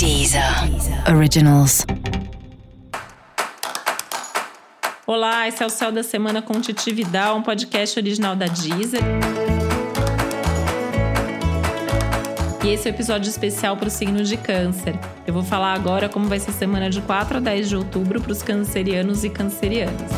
Deezer Originals. Olá, esse é o Céu da Semana com Titi Vidal, um podcast original da Deezer. E esse é o um episódio especial para o signo de Câncer. Eu vou falar agora como vai ser a semana de 4 a 10 de outubro para os cancerianos e cancerianas.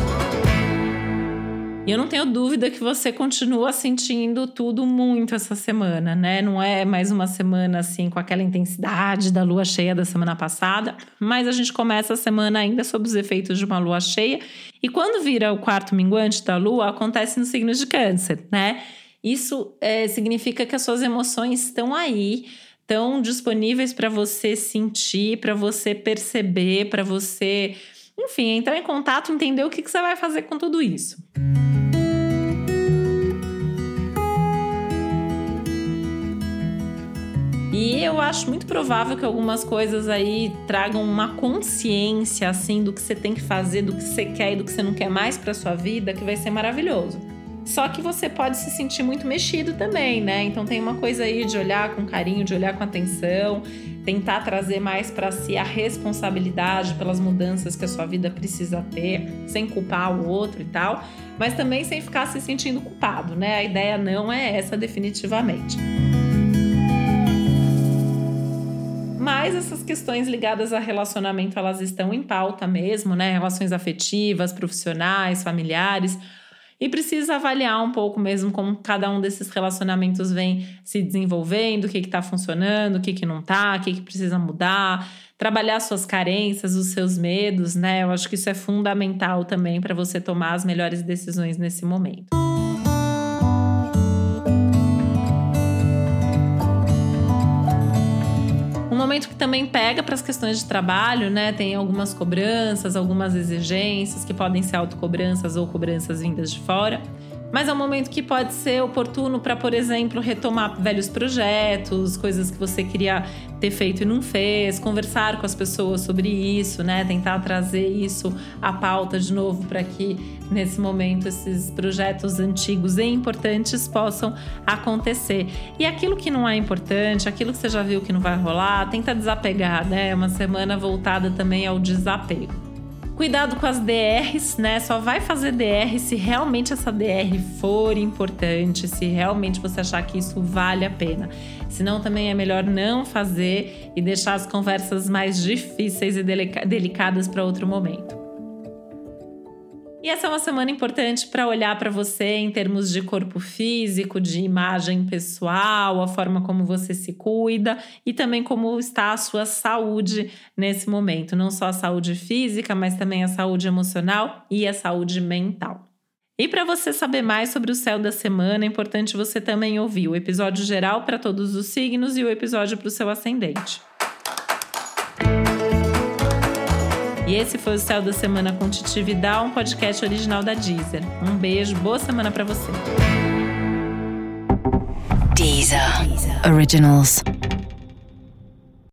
E eu não tenho dúvida que você continua sentindo tudo muito essa semana, né? Não é mais uma semana assim com aquela intensidade da lua cheia da semana passada, mas a gente começa a semana ainda sob os efeitos de uma lua cheia. E quando vira o quarto minguante da lua, acontece no signo de Câncer, né? Isso é, significa que as suas emoções estão aí, estão disponíveis para você sentir, para você perceber, para você, enfim, entrar em contato, entender o que, que você vai fazer com tudo isso. E eu acho muito provável que algumas coisas aí tragam uma consciência assim do que você tem que fazer, do que você quer e do que você não quer mais para sua vida, que vai ser maravilhoso. Só que você pode se sentir muito mexido também, né? Então tem uma coisa aí de olhar com carinho, de olhar com atenção, tentar trazer mais para si a responsabilidade pelas mudanças que a sua vida precisa ter, sem culpar o outro e tal, mas também sem ficar se sentindo culpado, né? A ideia não é essa definitivamente. Mas essas questões ligadas a relacionamento, elas estão em pauta mesmo, né? Relações afetivas, profissionais, familiares. E precisa avaliar um pouco mesmo como cada um desses relacionamentos vem se desenvolvendo, o que está funcionando, o que, que não está, o que, que precisa mudar, trabalhar suas carências, os seus medos, né? Eu acho que isso é fundamental também para você tomar as melhores decisões nesse momento. Momento que também pega para as questões de trabalho, né? Tem algumas cobranças, algumas exigências que podem ser autocobranças ou cobranças vindas de fora mas é um momento que pode ser oportuno para, por exemplo, retomar velhos projetos, coisas que você queria ter feito e não fez, conversar com as pessoas sobre isso, né? Tentar trazer isso à pauta de novo para que nesse momento esses projetos antigos e importantes possam acontecer. E aquilo que não é importante, aquilo que você já viu que não vai rolar, tenta desapegar, né? É uma semana voltada também ao desapego. Cuidado com as DRs, né? Só vai fazer DR se realmente essa DR for importante, se realmente você achar que isso vale a pena. Senão também é melhor não fazer e deixar as conversas mais difíceis e delicadas para outro momento. E essa é uma semana importante para olhar para você em termos de corpo físico, de imagem pessoal, a forma como você se cuida e também como está a sua saúde nesse momento. Não só a saúde física, mas também a saúde emocional e a saúde mental. E para você saber mais sobre o céu da semana, é importante você também ouvir o episódio geral para todos os signos e o episódio para o seu ascendente. E esse foi o Céu da Semana com Titi Vidal, um podcast original da Deezer. Um beijo, boa semana para você. Deezer. Originals.